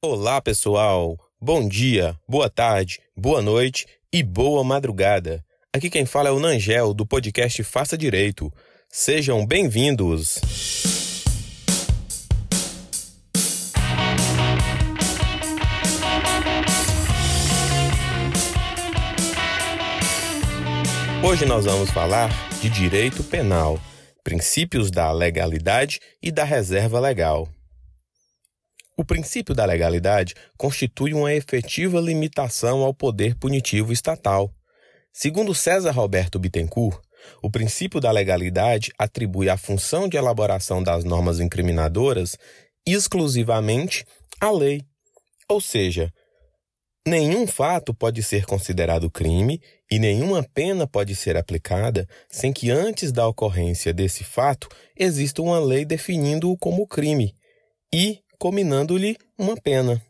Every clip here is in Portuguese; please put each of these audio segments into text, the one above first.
Olá, pessoal! Bom dia, boa tarde, boa noite e boa madrugada. Aqui quem fala é o Nangel, do podcast Faça Direito. Sejam bem-vindos! Hoje nós vamos falar de direito penal, princípios da legalidade e da reserva legal. O princípio da legalidade constitui uma efetiva limitação ao poder punitivo estatal. Segundo César Roberto Bittencourt, o princípio da legalidade atribui a função de elaboração das normas incriminadoras exclusivamente à lei. Ou seja, nenhum fato pode ser considerado crime e nenhuma pena pode ser aplicada sem que antes da ocorrência desse fato exista uma lei definindo-o como crime e combinando-lhe uma pena.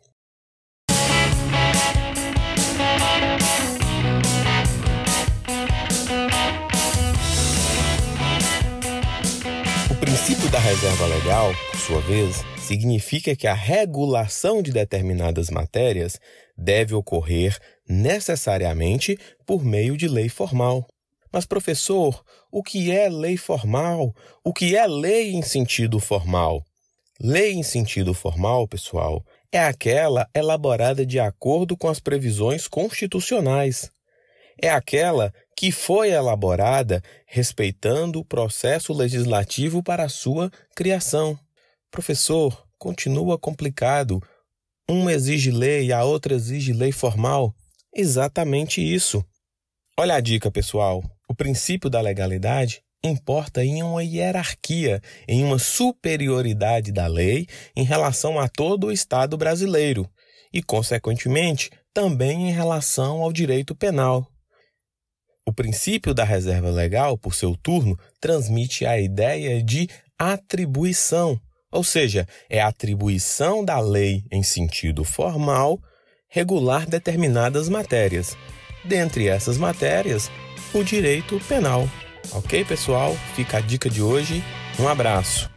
O princípio da reserva legal, por sua vez, significa que a regulação de determinadas matérias deve ocorrer necessariamente por meio de lei formal. Mas, professor, o que é lei formal? O que é lei em sentido formal? Lei em sentido formal, pessoal, é aquela elaborada de acordo com as previsões constitucionais. É aquela que foi elaborada respeitando o processo legislativo para sua criação. Professor, continua complicado. Um exige lei, a outra exige lei formal. Exatamente isso. Olha a dica, pessoal. O princípio da legalidade importa em uma hierarquia, em uma superioridade da lei em relação a todo o Estado brasileiro e, consequentemente, também em relação ao direito penal. O princípio da reserva legal, por seu turno, transmite a ideia de atribuição, ou seja, é a atribuição da lei em sentido formal regular determinadas matérias. Dentre essas matérias, o direito penal. Ok, pessoal? Fica a dica de hoje. Um abraço.